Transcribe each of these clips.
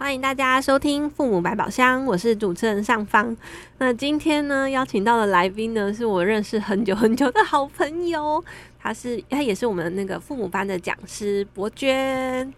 欢迎大家收听《父母百宝箱》，我是主持人尚方。那今天呢，邀请到的来宾呢，是我认识很久很久的好朋友，他是他也是我们那个父母班的讲师博娟。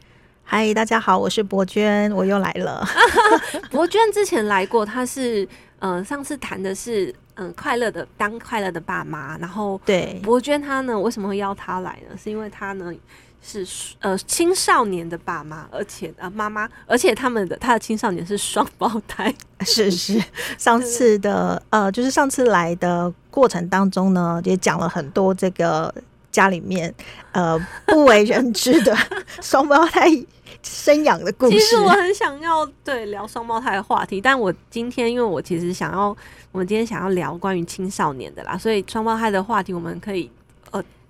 嗨，大家好，我是博娟，我又来了。博娟之前来过，他是嗯、呃，上次谈的是嗯，快乐的当快乐的爸妈。然后对博娟她呢，为什么会邀她来呢？是因为她呢。是呃青少年的爸妈，而且啊妈妈，而且他们的他的青少年是双胞胎，是是。上次的呃，就是上次来的过程当中呢，也讲了很多这个家里面呃不为人知的 双胞胎生养的故事。其实我很想要对聊双胞胎的话题，但我今天因为我其实想要，我们今天想要聊关于青少年的啦，所以双胞胎的话题我们可以。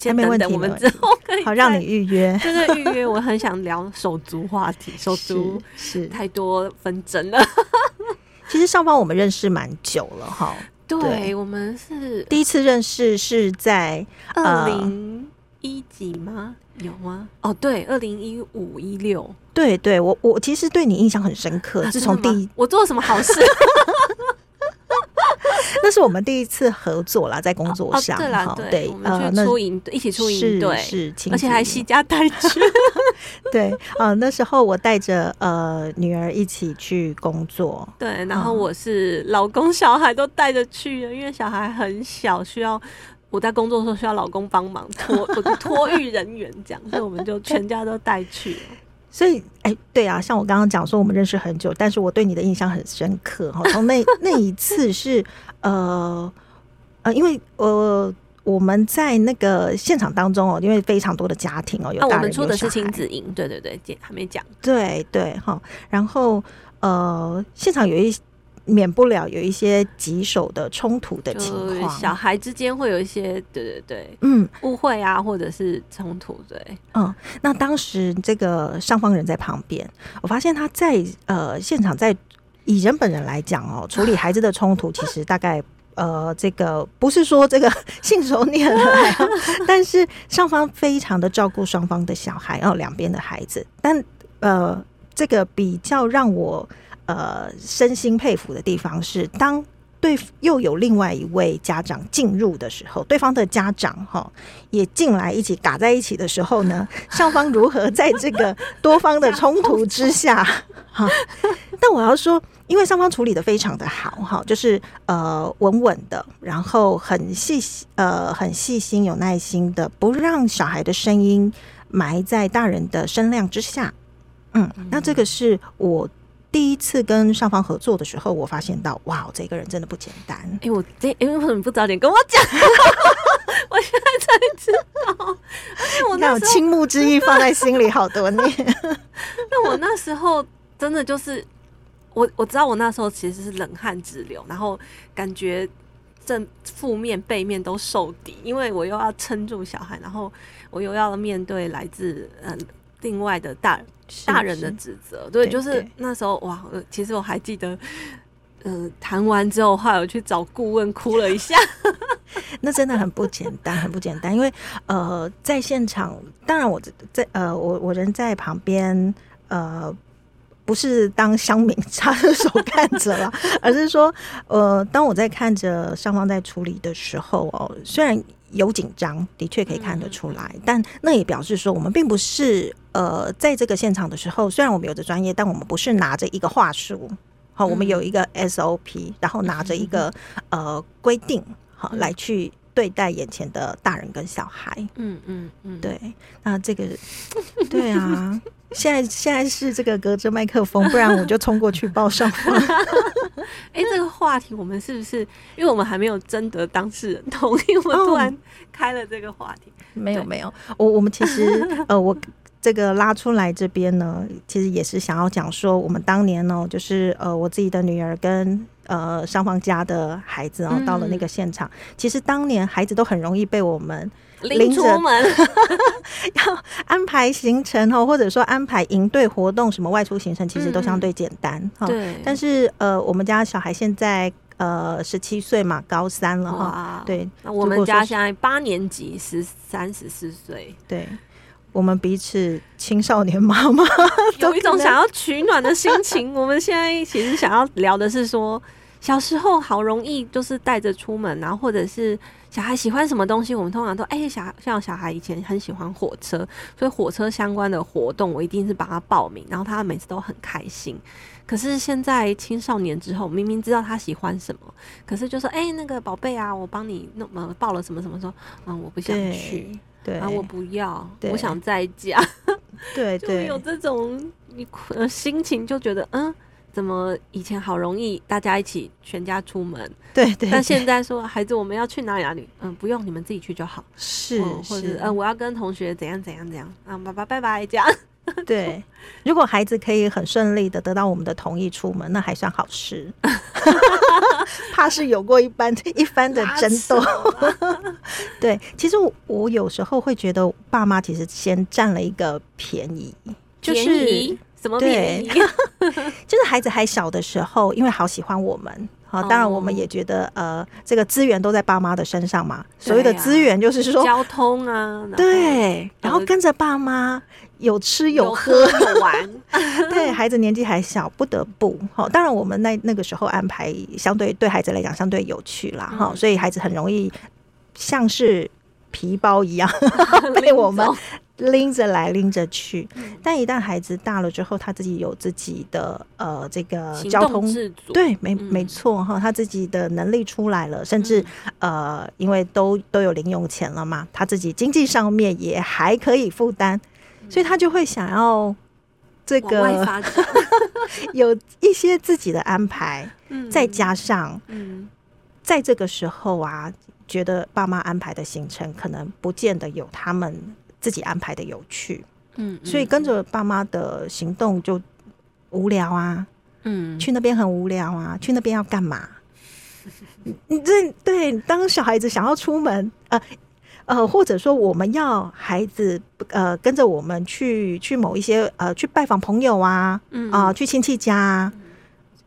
先没问题，我们之后可以好让你预约。这个预约，我很想聊手足话题，手足是太多纷争了。其实上方我们认识蛮久了哈，对，我们是第一次认识是在二零一几吗？有吗？哦，对，二零一五一六。对对，我我其实对你印象很深刻，自从第一我做了什么好事。那是我们第一次合作啦，在工作上，哦哦、对，我们去出营，一起出营，对，是，而且还携家带去。对，呃，那时候我带着呃女儿一起去工作，对，然后我是老公小孩都带着去了，因为小孩很小，需要我在工作的时候需要老公帮忙托 托育人员这样，所以我们就全家都带去了。所以，哎、欸，对啊，像我刚刚讲说，我们认识很久，但是我对你的印象很深刻哈。从那那一次是，呃呃，因为呃我们在那个现场当中哦，因为非常多的家庭哦，有大人、啊、我们出的是亲子营，对对对，还没讲，对对哈。然后呃，现场有一。免不了有一些棘手的冲突的情况，小孩之间会有一些对对对，嗯，误会啊，或者是冲突，对，嗯。那当时这个上方人在旁边，我发现他在呃现场，在以人本人来讲哦，处理孩子的冲突，其实大概呃这个不是说这个 信手拈来，但是上方非常的照顾双方的小孩哦，两边的孩子，但呃这个比较让我。呃，身心佩服的地方是，当对又有另外一位家长进入的时候，对方的家长哈也进来一起打在一起的时候呢，双方如何在这个多方的 冲突之下 哈？但我要说，因为双方处理的非常的好哈，就是呃稳稳的，然后很细呃很细心有耐心的，不让小孩的声音埋在大人的声量之下。嗯，那这个是我。第一次跟上方合作的时候，我发现到，哇，这个人真的不简单。哎、欸，我这，哎、欸，为什么不早点跟我讲？我现在才知道。我那有倾慕之意放在心里好多年。那我那时候真的就是，我我知道我那时候其实是冷汗直流，然后感觉正负面背面都受敌，因为我又要撑住小孩，然后我又要面对来自嗯。另外的大大人的指责，对，就是那时候哇，其实我还记得，嗯、呃，谈完之后，后来我去找顾问哭了一下，那真的很不简单，很不简单，因为呃，在现场，当然我在呃，我我人在旁边，呃，不是当乡民插着手看着了，而是说，呃，当我在看着双方在处理的时候哦，虽然。有紧张，的确可以看得出来，嗯，但那也表示说，我们并不是呃，在这个现场的时候，虽然我们有着专业，但我们不是拿着一个话术，好，我们有一个 SOP，然后拿着一个 呃规定，好来去对待眼前的大人跟小孩。嗯嗯嗯，对，那这个对啊。现在现在是这个隔着麦克风，不然我就冲过去抱上。哎，这个话题我们是不是？因为我们还没有征得当事人同意，我们突然开了这个话题。哦、没有没有，我我们其实 呃，我这个拉出来这边呢，其实也是想要讲说，我们当年呢，就是呃，我自己的女儿跟呃上方家的孩子，然后到了那个现场，嗯、其实当年孩子都很容易被我们拎出门，要安排行程哦，或者说安排营队活动，什么外出行程，其实都相对简单哈。对，但是呃，我们家小孩现在呃十七岁嘛，高三了哈。对，那我们家现在八年级，十三十四岁。对。我们彼此青少年妈妈 有一种想要取暖的心情。我们现在其实想要聊的是说，小时候好容易就是带着出门，然后或者是小孩喜欢什么东西，我们通常都哎、欸，小像小孩以前很喜欢火车，所以火车相关的活动我一定是帮他报名，然后他每次都很开心。可是现在青少年之后，明明知道他喜欢什么，可是就说哎、欸，那个宝贝啊，我帮你弄呃报了什么什么，说嗯，我不想去。对啊，我不要，我想在家。对就，有这种你呃心情，就觉得嗯，怎么以前好容易大家一起全家出门，对对，但现在说孩子我们要去哪里？哪里，嗯，不用你们自己去就好，是或者嗯，我要跟同学怎样怎样怎样，啊，爸爸拜拜这样。对，如果孩子可以很顺利的得到我们的同意出门，那还算好事。怕是有过一番一番的争斗。对，其实我，我有时候会觉得，爸妈其实先占了一个便宜，就是什么便宜？就是孩子还小的时候，因为好喜欢我们。好，当然我们也觉得，呃，这个资源都在爸妈的身上嘛。所谓的资源就是说交通啊，对，然后跟着爸妈有吃有喝有玩。对，孩子年纪还小，不得不。好，当然我们那那个时候安排相对对孩子来讲相对有趣啦。哈，所以孩子很容易像是皮包一样被我们。拎着来拎着去，但一旦孩子大了之后，他自己有自己的呃这个交通对，没没错哈，他自己的能力出来了，甚至呃，因为都都有零用钱了嘛，他自己经济上面也还可以负担，所以他就会想要这个 有一些自己的安排，再加上在这个时候啊，觉得爸妈安排的行程可能不见得有他们。自己安排的有趣，嗯，所以跟着爸妈的行动就无聊啊，嗯，去那边很无聊啊，去那边要干嘛？你这对当小孩子想要出门，呃呃，或者说我们要孩子呃跟着我们去去某一些呃去拜访朋友啊，嗯啊、呃，去亲戚家啊，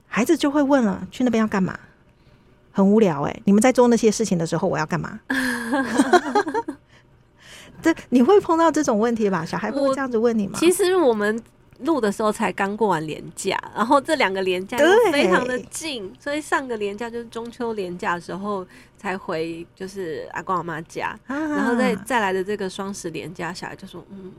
孩子就会问了，去那边要干嘛？很无聊哎、欸，你们在做那些事情的时候，我要干嘛？这你会碰到这种问题吧？小孩不会这样子问你吗？其实我们录的时候才刚过完年假，然后这两个年假都非常的近，所以上个年假就是中秋年假的时候才回，就是阿公阿妈家，啊、然后再再来的这个双十年假，小孩就说：“嗯，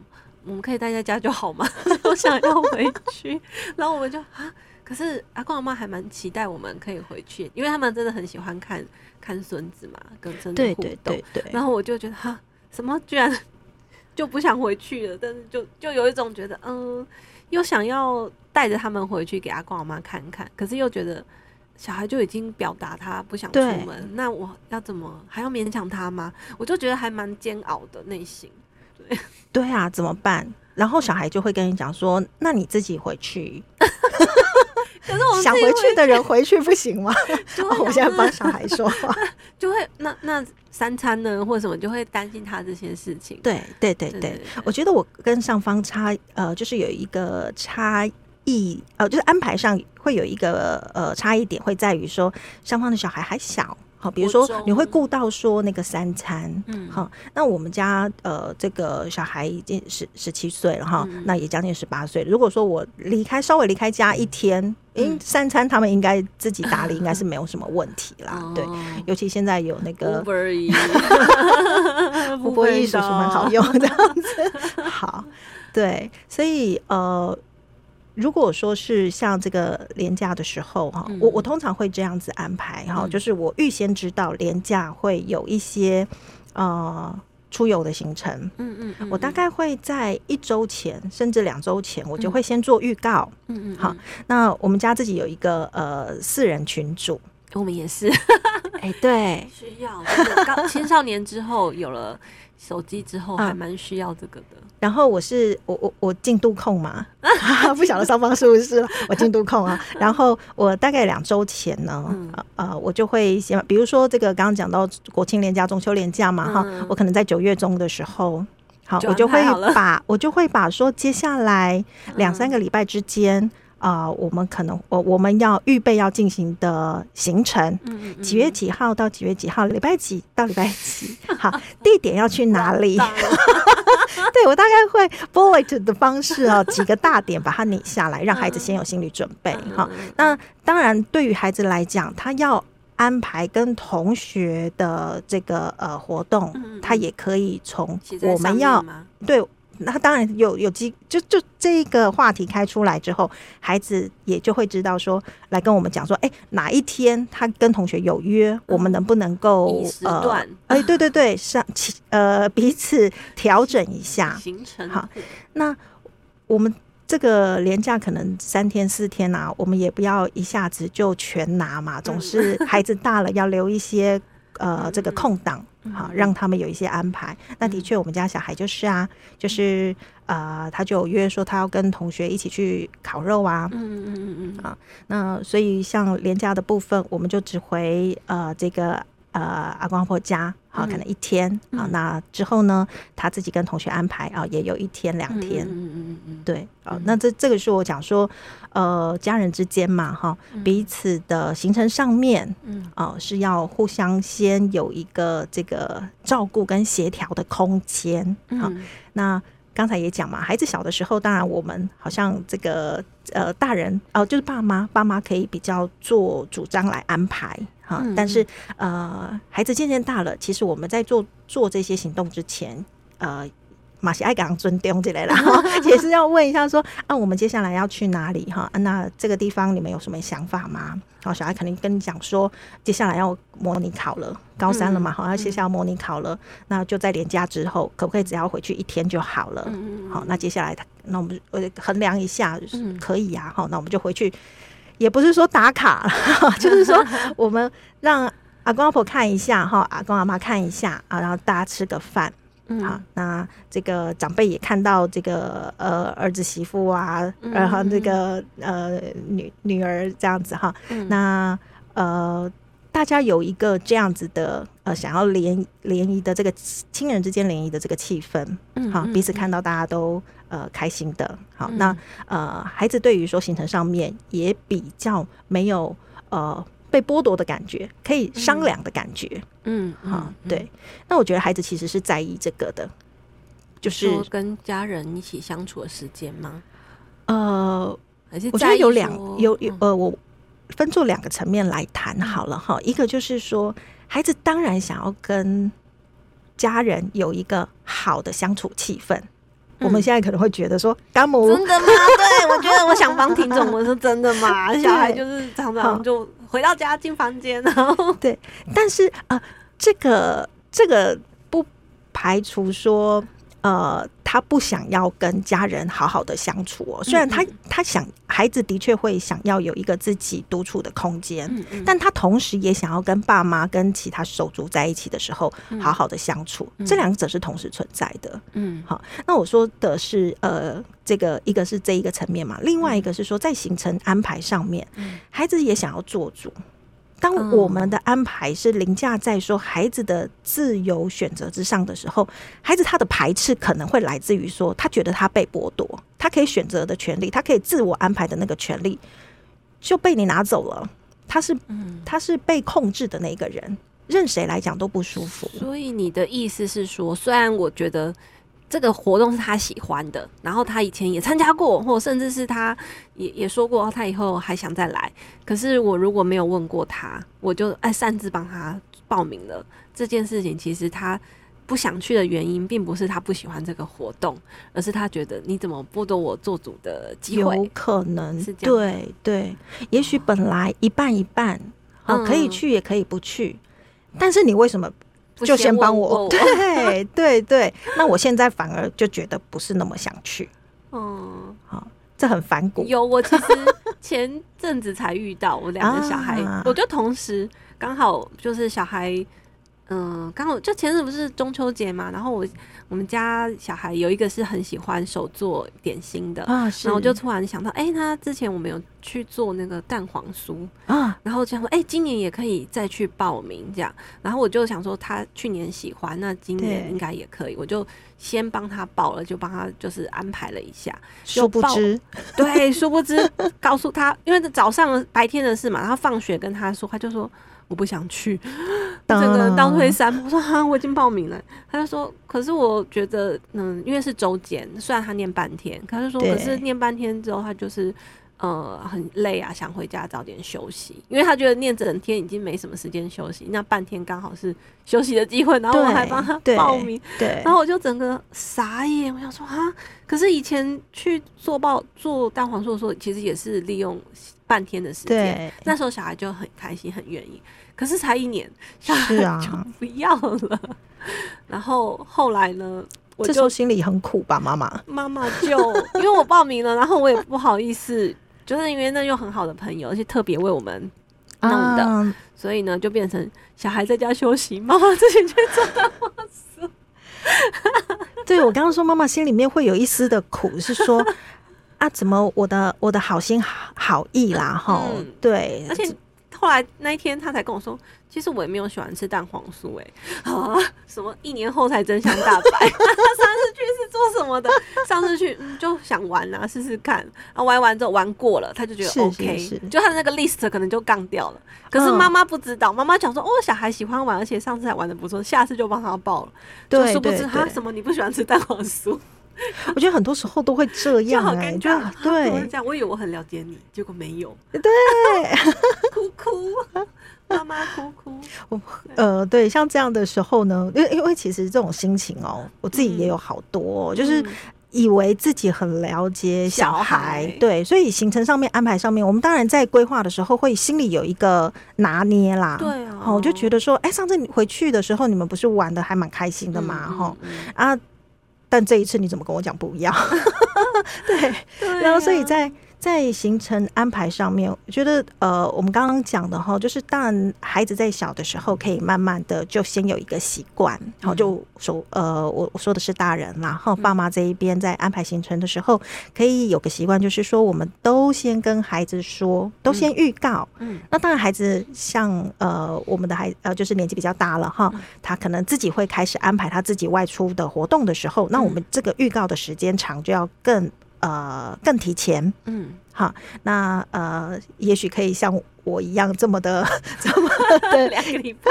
我们可以待在家就好吗？我想要回去。”然后我们就啊，可是阿公阿妈还蛮期待我们可以回去，因为他们真的很喜欢看看孙子嘛，跟孙子互动。对对对对。然后我就觉得哈。怎么居然 就不想回去了？但是就就有一种觉得，嗯，又想要带着他们回去给阿公阿妈看看，可是又觉得小孩就已经表达他不想出门，那我要怎么还要勉强他吗？我就觉得还蛮煎熬的内心。对对啊，怎么办？然后小孩就会跟你讲说：“那你自己回去。”可是我想回去的人回去不行吗？哦，我现在帮小孩说话，就会那那三餐呢，或者什么，就会担心他这些事情。对对对对，对对对，我觉得我跟上方差呃，就是有一个差异呃，就是安排上会有一个呃差异点，会在于说上方的小孩还小。好，比如说你会顾到说那个三餐，嗯，好，那我们家呃这个小孩已经十十七岁了哈，嗯、那也将近十八岁。如果说我离开稍微离开家一天，因、嗯、三餐他们应该自己打理，应该是没有什么问题啦。嗯、对，尤其现在有那个 不过艺术是蛮好用这样子。好，对，所以呃。如果说是像这个连假的时候哈，我我通常会这样子安排哈，就是我预先知道连假会有一些呃出游的行程，嗯嗯，我大概会在一周前甚至两周前，我就会先做预告，嗯嗯，好，那我们家自己有一个呃四人群组，我们也是，哎，对，需要。刚青少年之后有了手机之后，还蛮需要这个的。然后我是我我我进度控嘛，不晓得双方是不是我进度控啊。然后我大概两周前呢，嗯、呃，我就会先，比如说这个刚刚讲到国庆连假、中秋连假嘛，哈、嗯，我可能在九月中的时候，好，就我就会把我就会把说接下来两三个礼拜之间。啊、呃，我们可能我我们要预备要进行的行程，嗯几月几号到几月几号，礼拜几到礼拜几，好，地点要去哪里？对，我大概会 bullet 的方式哦，几个大点把它拟下来，让孩子先有心理准备。好，那当然对于孩子来讲，他要安排跟同学的这个呃活动，他也可以从我们要对。那当然有有机，就就这个话题开出来之后，孩子也就会知道说，来跟我们讲说，哎、欸，哪一天他跟同学有约，嗯、我们能不能够呃，哎、欸，对对对，上呃彼此调整一下行程。好，那我们这个连假可能三天四天啊，我们也不要一下子就全拿嘛，总是孩子大了要留一些呃这个空档。好，让他们有一些安排。那的确，我们家小孩就是啊，就是呃，他就有约说他要跟同学一起去烤肉啊。嗯嗯嗯嗯。啊，那所以像廉价的部分，我们就只回呃这个。呃，阿公阿婆家，好，可能一天啊、嗯。那之后呢，他自己跟同学安排啊，也有一天两天。嗯嗯嗯对，啊，那这这个是我讲说，呃，家人之间嘛，哈，彼此的行程上面，嗯，哦，是要互相先有一个这个照顾跟协调的空间。好、嗯，那刚才也讲嘛，孩子小的时候，当然我们好像这个呃，大人哦、呃，就是爸妈，爸妈可以比较做主张来安排。哈，但是呃，孩子渐渐大了，其实我们在做做这些行动之前，呃，马西爱港尊丢之类的，也是要问一下说，啊，我们接下来要去哪里？哈，那这个地方你们有什么想法吗？好，小孩肯定跟你讲说，接下来要模拟考了，高三了嘛，好，要接下来要模拟考了，那就在连假之后，可不可以只要回去一天就好了？好，那接下来他，那我们呃衡量一下，可以呀，好，那我们就回去。也不是说打卡，就是说 我们让阿公阿婆看一下哈，阿公阿妈看一下啊，然后大家吃个饭，嗯，好，那这个长辈也看到这个呃儿子媳妇啊，然后这个呃女女儿这样子哈，那呃大家有一个这样子的呃想要联联谊的这个亲人之间联谊的这个气氛，嗯，好，彼此看到大家都。呃，开心的，好，嗯、那呃，孩子对于说行程上面也比较没有呃被剥夺的感觉，可以商量的感觉，嗯，好，对。那我觉得孩子其实是在意这个的，就是跟家人一起相处的时间吗？呃，我觉得有两有有呃，我分作两个层面来谈好了哈。一个就是说，孩子当然想要跟家人有一个好的相处气氛。我们现在可能会觉得说，干母真的吗？对，我觉得我想帮听众，我说真的吗？小孩就是常常就回到家进房间，然后 对，但是呃，这个这个不排除说。呃，他不想要跟家人好好的相处哦。虽然他他想孩子的确会想要有一个自己独处的空间，但他同时也想要跟爸妈跟其他手足在一起的时候好好的相处。这两者是同时存在的。嗯，好，那我说的是呃，这个一个是这一个层面嘛，另外一个是说在行程安排上面，孩子也想要做主。当我们的安排是凌驾在说孩子的自由选择之上的时候，孩子他的排斥可能会来自于说，他觉得他被剥夺，他可以选择的权利，他可以自我安排的那个权利就被你拿走了。他是，他是被控制的那个人，任谁来讲都不舒服。所以你的意思是说，虽然我觉得。这个活动是他喜欢的，然后他以前也参加过，或甚至是他也也说过他以后还想再来。可是我如果没有问过他，我就哎擅自帮他报名了这件事情。其实他不想去的原因，并不是他不喜欢这个活动，而是他觉得你怎么剥夺我做主的机会？有可能是这样。对对，也许本来一半一半，哦，可以去也可以不去，但是你为什么？就先帮我，对 对对，那我现在反而就觉得不是那么想去，嗯，好，这很反骨。有，我其实前阵子才遇到我两个小孩，啊，我就同时刚好就是小孩。嗯，刚好就前阵不是中秋节嘛，然后我我们家小孩有一个是很喜欢手做点心的啊，然后我就突然想到，哎、欸，他之前我们有去做那个蛋黄酥啊，然后就想说，哎、欸，今年也可以再去报名这样，然后我就想说他去年喜欢，那今年应该也可以，我就先帮他报了，就帮他就是安排了一下，殊不知，对，殊不知告诉他，因为早上白天的事嘛，然后放学跟他说，他就说。我不想去，整个人倒退三步。我说哈，我已经报名了。他就说，可是我觉得，嗯，因为是周检，虽然他念半天，他就说，可是念半天之后，他就是呃很累啊，想回家早点休息。因为他觉得念整天已经没什么时间休息，那半天刚好是休息的机会。然后我还帮他报名，对，对，然后我就整个傻眼。我想说啊，可是以前去做报做蛋黄酥的时候，其实也是利用。半天的时间，那时候小孩就很开心，很愿意。可是才一年，小孩就不要了。啊、然后后来呢，我就心里很苦吧，妈妈。妈妈就因为我报名了，然后我也不好意思，就是因为那又很好的朋友，而且特别为我们弄的，啊、所以呢，就变成小孩在家休息，妈妈自己去做蛋黄酥。对，我刚刚说，妈妈心里面会有一丝的苦，是说。啊，怎么我的我的好心好好意啦，哈、嗯，对，而且后来那一天他才跟我说，其实我也没有喜欢吃蛋黄酥，哎，啊，什么一年后才真相大白，上次去是做什么的？上次去、嗯、就想玩啊，试试看，啊，玩完之后玩过了，他就觉得 OK，是是是就他的那个 list 可能就杠掉了。可是妈妈不知道，妈妈讲说哦，小孩喜欢玩，而且上次还玩的不错，下次就帮他报了。对，殊不知他什么你不喜欢吃蛋黄酥。我觉得很多时候都会这样哎、欸，就 对，这样我以为我很了解你，结果没有。对，哭 哭，妈妈哭哭。我呃，对，像这样的时候呢，因为因为其实这种心情哦、喔，我自己也有好多、喔，嗯、就是以为自己很了解小孩，小孩。对，所以行程上面安排上面，我们当然在规划的时候会心里有一个拿捏啦。对啊，我就觉得说，哎、欸，上次你回去的时候，你们不是玩的还蛮开心的嘛，哈、嗯嗯嗯、啊。但这一次你怎么跟我讲不一样？对，对啊、然后所以在。在行程安排上面，我觉得呃，我们刚刚讲的哈，就是当然孩子在小的时候，可以慢慢的就先有一个习惯，然后就说呃，我我说的是大人，然后爸妈这一边在安排行程的时候，可以有个习惯，就是说我们都先跟孩子说，都先预告。嗯，那当然孩子像呃，我们的孩呃，就是年纪比较大了哈，他可能自己会开始安排他自己外出的活动的时候，那我们这个预告的时间长就要更。呃，更提前，嗯，好，那呃，也许可以像我一样这么的，这么的 两个礼拜，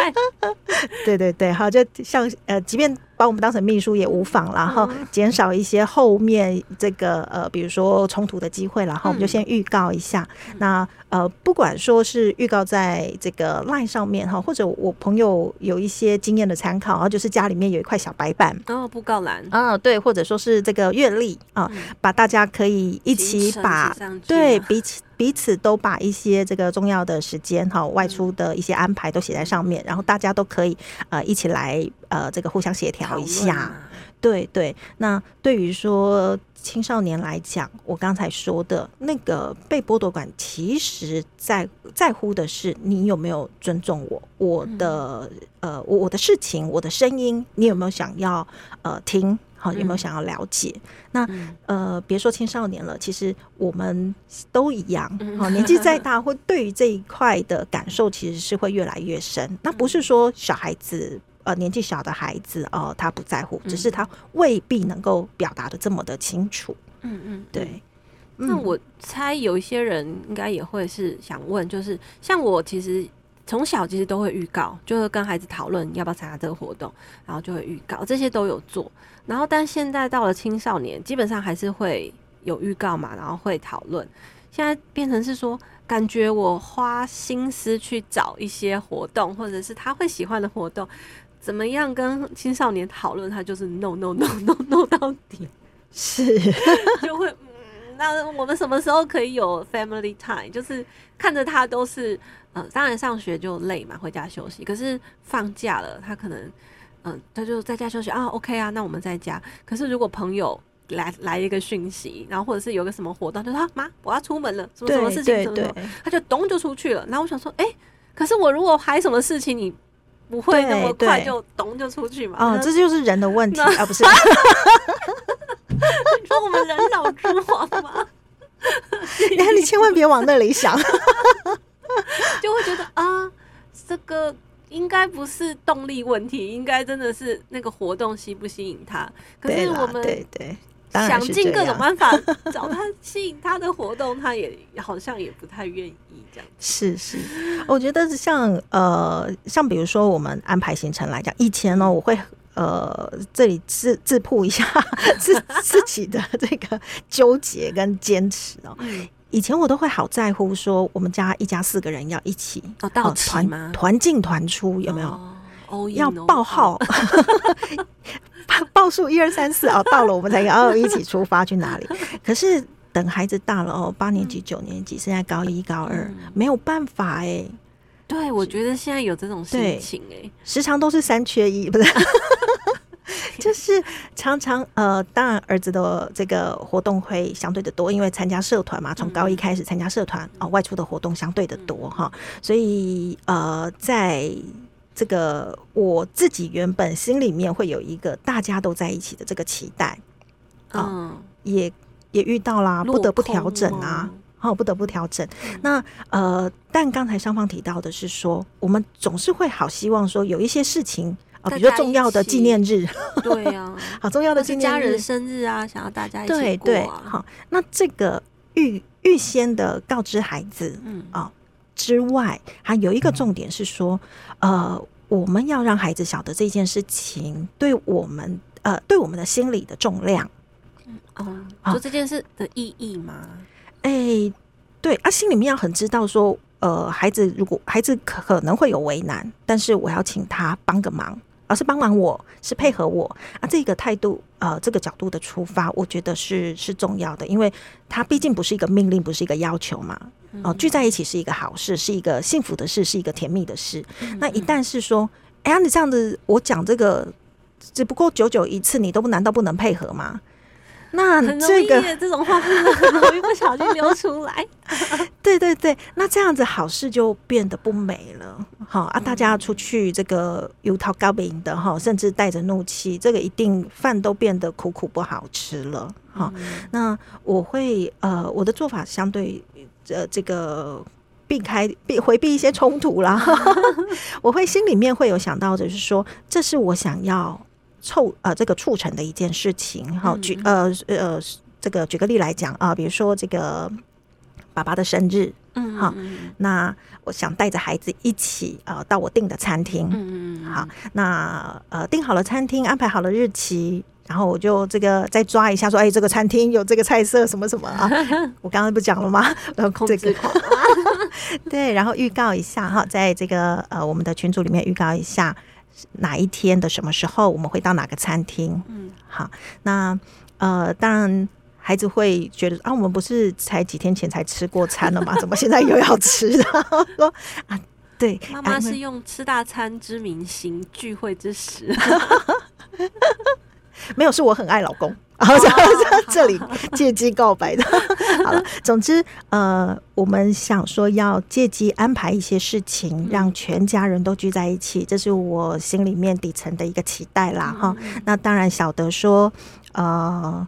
对对对，好，就像呃，即便。把我们当成秘书也无妨，然后减少一些后面这个呃，比如说冲突的机会，然后我们就先预告一下。嗯、那呃，不管说是预告在这个 line 上面哈，或者我朋友有一些经验的参考，然后就是家里面有一块小白板哦，布告栏啊，对，或者说是这个月历啊，嗯、把大家可以一起把对彼此彼此都把一些这个重要的时间哈，外出的一些安排都写在上面，然后大家都可以呃一起来。呃，这个互相协调一下，啊、对对。那对于说青少年来讲，我刚才说的那个被剥夺感，其实在在乎的是你有没有尊重我，我的、嗯、呃，我我的事情，我的声音，你有没有想要呃听？好，有没有想要了解？嗯、那呃，别说青少年了，其实我们都一样。好，年纪再大，会对于这一块的感受，其实是会越来越深。那不是说小孩子。呃，年纪小的孩子哦、呃，他不在乎，只是他未必能够表达的这么的清楚。嗯嗯，对。那我猜有一些人应该也会是想问，就是像我其实从小其实都会预告，就是跟孩子讨论要不要参加这个活动，然后就会预告，这些都有做。然后，但现在到了青少年，基本上还是会有预告嘛，然后会讨论。现在变成是说，感觉我花心思去找一些活动，或者是他会喜欢的活动。怎么样跟青少年讨论？他就是 no no no no no 到底，是 就会嗯，那我们什么时候可以有 family time？就是看着他都是呃，当然上学就累嘛，回家休息。可是放假了，他可能嗯、呃，他就在家休息啊，OK 啊，那我们在家。可是如果朋友来来一个讯息，然后或者是有个什么活动，就说妈，我要出门了，什么什么事情什么什么，他就咚就出去了。然后我想说，哎、欸。可是我如果还什么事情，你不会那么快就咚就出去嘛？啊、哦，这就是人的问题啊，不是？你说我们人老珠黄吗？那 你千万别往那里想，就会觉得啊，这个应该不是动力问题，应该真的是那个活动吸不吸引他。可是我们对对。想尽各种办法 找他吸引他的活动，他也好像也不太愿意这样。是是，我觉得像呃，像比如说我们安排行程来讲，以前呢，我会呃这里自自曝一下自自己的这个纠结跟坚持哦。以前我都会好在乎说，我们家一家四个人要一起哦，到齐吗？团进团出有没有？哦，要报号。报数一二三四啊，到了我们才要一起出发去哪里？可是等孩子大了哦，八年级、九年级，现在高一、高二，嗯、没有办法哎、欸。对，我觉得现在有这种事情哎，时常都是三缺一，不是？就是常常呃，当然儿子的这个活动会相对的多，因为参加社团嘛，从高一开始参加社团哦，外出的活动相对的多哈，所以呃，在。这个我自己原本心里面会有一个大家都在一起的这个期待，嗯、哦，也也遇到啦，不得不调整啊，好、哦，不得不调整。嗯、那呃，但刚才双方提到的是说，我们总是会好希望说有一些事情啊、呃，比如说重要的纪念日，对呀、啊，好重要的纪念日，家人生日啊，想要大家一起过、啊、对对，好，那这个预预先的告知孩子，嗯。啊。哦之外，还有一个重点是说，呃，我们要让孩子晓得这件事情对我们，呃，对我们的心理的重量。嗯，哦，就这件事的意义吗？哎、欸，对啊，心里面要很知道说，呃，孩子如果孩子可能会有为难，但是我要请他帮个忙。而是帮忙我，是配合我啊，这个态度，呃，这个角度的出发，我觉得是是重要的，因为它毕竟不是一个命令，不是一个要求嘛。哦、呃，聚在一起是一个好事，是一个幸福的事，是一个甜蜜的事。嗯、那一旦是说，哎呀，你这样子，我讲这个只不过久久一次，你都难道不能配合吗？那这个这种话很容易不小心流出来。对对对，那这样子好事就变得不美了。好啊，大家出去这个有讨高饼的哈，甚至带着怒气，这个一定饭都变得苦苦不好吃了。好，那我会呃，我的做法相对呃这个避开避回避一些冲突啦。我会心里面会有想到就是说，这是我想要。凑呃，这个促成的一件事情，好举呃呃，这个举个例来讲啊，比如说这个爸爸的生日，嗯，好，那我想带着孩子一起呃到我订的餐厅，嗯嗯，好，那呃订好了餐厅，安排好了日期，然后我就这个再抓一下，说，哎，这个餐厅有这个菜色什么什么啊？我刚刚不讲了吗？然后这个 对，然后预告一下哈，在这个呃我们的群组里面预告一下。哪一天的什么时候我们会到哪个餐厅？嗯，好，那呃，当然孩子会觉得啊，我们不是才几天前才吃过餐了吗？怎么现在又要吃？说啊，对，妈妈是用吃大餐之名行聚会之实。没有，是我很爱老公。然后在这里借机告白的。好了，总之，呃，我们想说要借机安排一些事情，让全家人都聚在一起，这是我心里面底层的一个期待啦。哈，那当然晓得说，呃，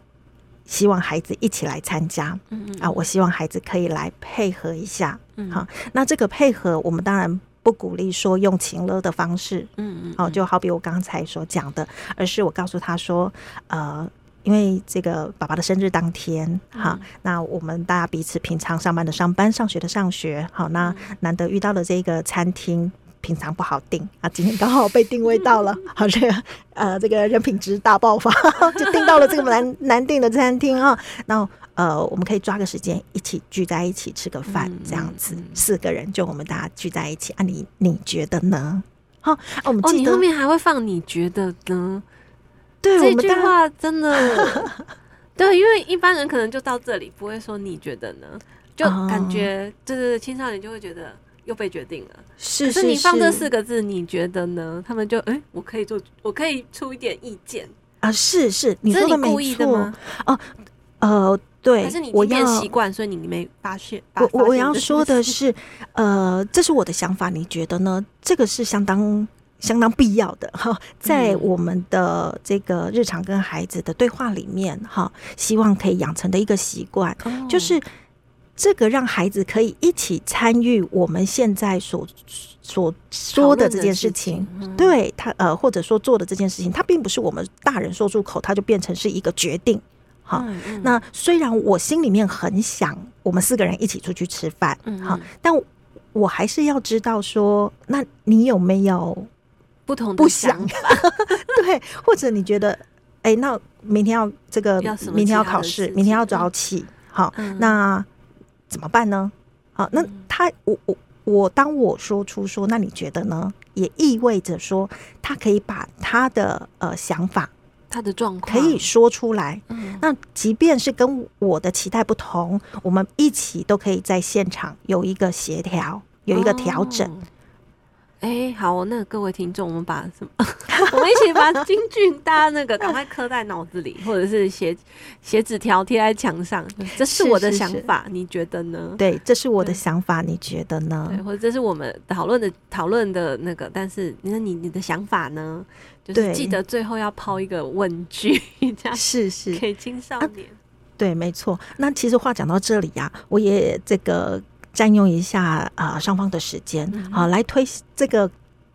希望孩子一起来参加。嗯啊，我希望孩子可以来配合一下。嗯，好，那这个配合，我们当然。不鼓励说用情勒的方式，嗯嗯，哦，就好比我刚才所讲的，而是我告诉他说，呃，因为这个爸爸的生日当天，好，那我们大家彼此平常上班的上班，上学的上学，好，那难得遇到了这个餐厅。平常不好定啊，今天刚好被定位到了，好这个呃这个人品值大爆发，就定到了这个难难定的餐厅啊。那呃我们可以抓个时间一起聚在一起吃个饭，这样子四个人就我们大家聚在一起啊。你你觉得呢？好，啊、我们后面还会放你觉得呢？对，这句话真的 对，因为一般人可能就到这里不会说你觉得呢，就感觉对对对青少年就会觉得。又被决定了，是，是，是，可是你放这四个字，你觉得呢？他们就哎、欸，我可以做，我可以出一点意见啊。是是，你说的没错。哦，呃，对，可是你变习惯，所以你没发现？我我我要说的是，呃，这是我的想法，你觉得呢？这个是相当相当必要的哈，在我们的这个日常跟孩子的对话里面哈，希望可以养成的一个习惯，哦、就是这个让孩子可以一起参与我们现在所所说的这件事情，对他呃，或者说做的这件事情，他并不是我们大人说出口，他就变成是一个决定。好，那虽然我心里面很想我们四个人一起出去吃饭，嗯，好，但我还是要知道说，那你有没有不同的想法？对，或者你觉得，哎、欸，那明天要这个，明天要考试，明天要早起，好，嗯、那怎么办呢？啊，那他，我我我，当我说出说，那你觉得呢？也意味着说，他可以把他的呃想法。他的状况可以说出来，嗯、那即便是跟我的期待不同，我们一起都可以在现场有一个协调，有一个调整。欸，好，那、各位听众，我们把什么？我们一起把金句搭那个，赶快刻在脑子里，或者是写写纸条贴在墙上。这是我的想法，是是是，你觉得呢？对，这是我的想法，你觉得呢？对，或者这是我们讨论的讨论的那个，但是那你你的想法呢？就是记得最后要抛一个问句，这样是是给青少年。对，没错。那其实话讲到这里呀、啊，我也这个占用一下啊双、呃、方的时间，好、嗯、来推这个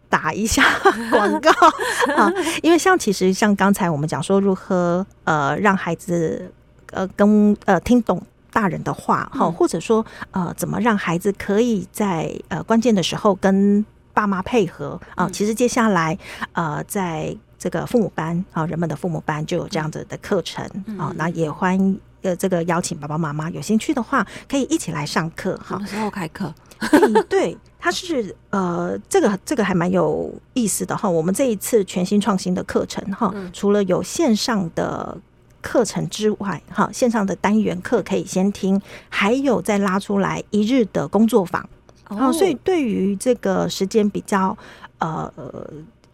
打一下 广告 啊。因为像其实像刚才我们讲说如何呃让孩子呃跟呃听懂大人的话哈，嗯、或者说呃怎么让孩子可以在呃关键的时候跟。爸妈配合啊，其实接下来呃，在这个父母班啊，人们的父母班就有这样子的课程啊，那也欢迎呃这个邀请爸爸妈妈有兴趣的话，可以一起来上课。什么时候开课？对，对，它是呃这个这个还蛮有意思的哈。我们这一次全新创新的课程哈，除了有线上的课程之外，哈，线上的单元课可以先听，还有再拉出来一日的工作坊。哦，所以对于这个时间比较呃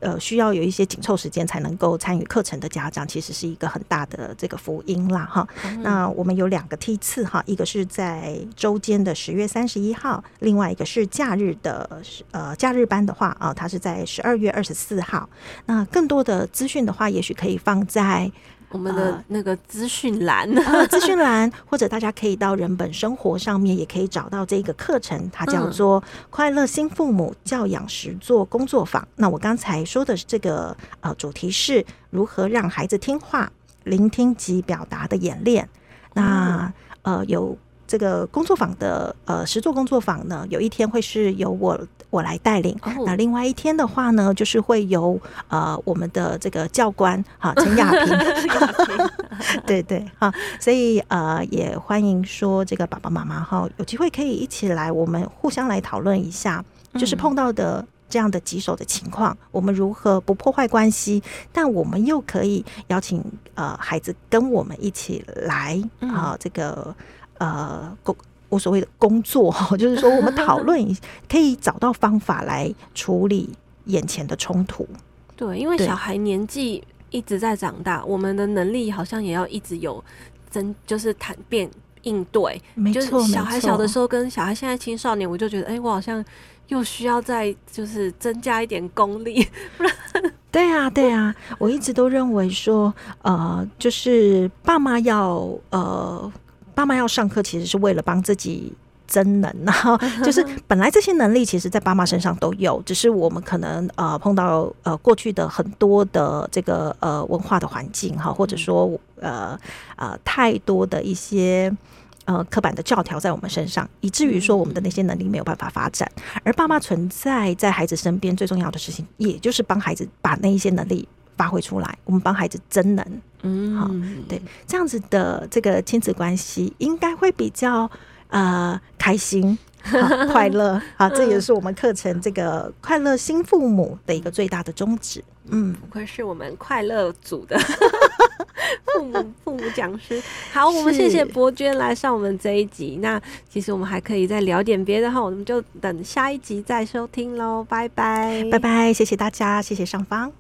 呃需要有一些紧凑时间才能够参与课程的家长，其实是一个很大的这个福音啦哈。嗯、那我们有两个梯次哈，一个是在周间的十月三十一号，另外一个是假日的呃假日班的话啊，它是在十二月二十四号。那更多的资讯的话，也许可以放在。我们的那个资讯栏，资讯栏，或者大家可以到人本生活上面，也可以找到这个课程，它叫做《快乐新父母教养实作工作坊》。那我刚才说的这个呃主题是如何让孩子听话、聆听及表达的演练。那呃有。这个工作坊的呃实作工作坊呢，有一天会是由我我来带领，哦、那另外一天的话呢，就是会由呃我们的这个教官哈 陈亚萍，亚萍。对对哈，所以呃也欢迎说这个爸爸妈妈哈有机会可以一起来，我们互相来讨论一下，就是碰到的这样的棘手的情况，嗯、我们如何不破坏关系，但我们又可以邀请呃孩子跟我们一起来啊、呃、这个。呃，工我所谓的工作哈，就是说我们讨论 可以找到方法来处理眼前的冲突。对，因为小孩年纪一直在长大，我们的能力好像也要一直有增，就是谈变应对。没错，就是小孩小的时候跟小孩现在青少年，我就觉得，哎、欸，我好像又需要再就是增加一点功力。不然，对啊，对啊，我一直都认为说，呃，就是爸妈要呃。爸妈要上课，其实是为了帮自己增能，然后 就是 本来这些能力，其实在爸妈身上都有，只是我们可能呃碰到呃过去的很多的这个呃文化的环境哈，或者说呃呃太多的一些呃刻板的教条在我们身上，以至于说我们的那些能力没有办法发展。而爸妈存在在孩子身边最重要的事情，也就是帮孩子把那一些能力发挥出来，我们帮孩子增能。嗯，好，对，这样子的这个亲子关系应该会比较呃开心、快乐啊，这也是我们课程这个快乐新父母的一个最大的宗旨。嗯，不愧是我们快乐组的 父母父母讲师。好，我们谢谢博娟来上我们这一集。那其实我们还可以再聊点别的哈，我们就等下一集再收听喽。拜拜，拜拜，谢谢大家，谢谢上方。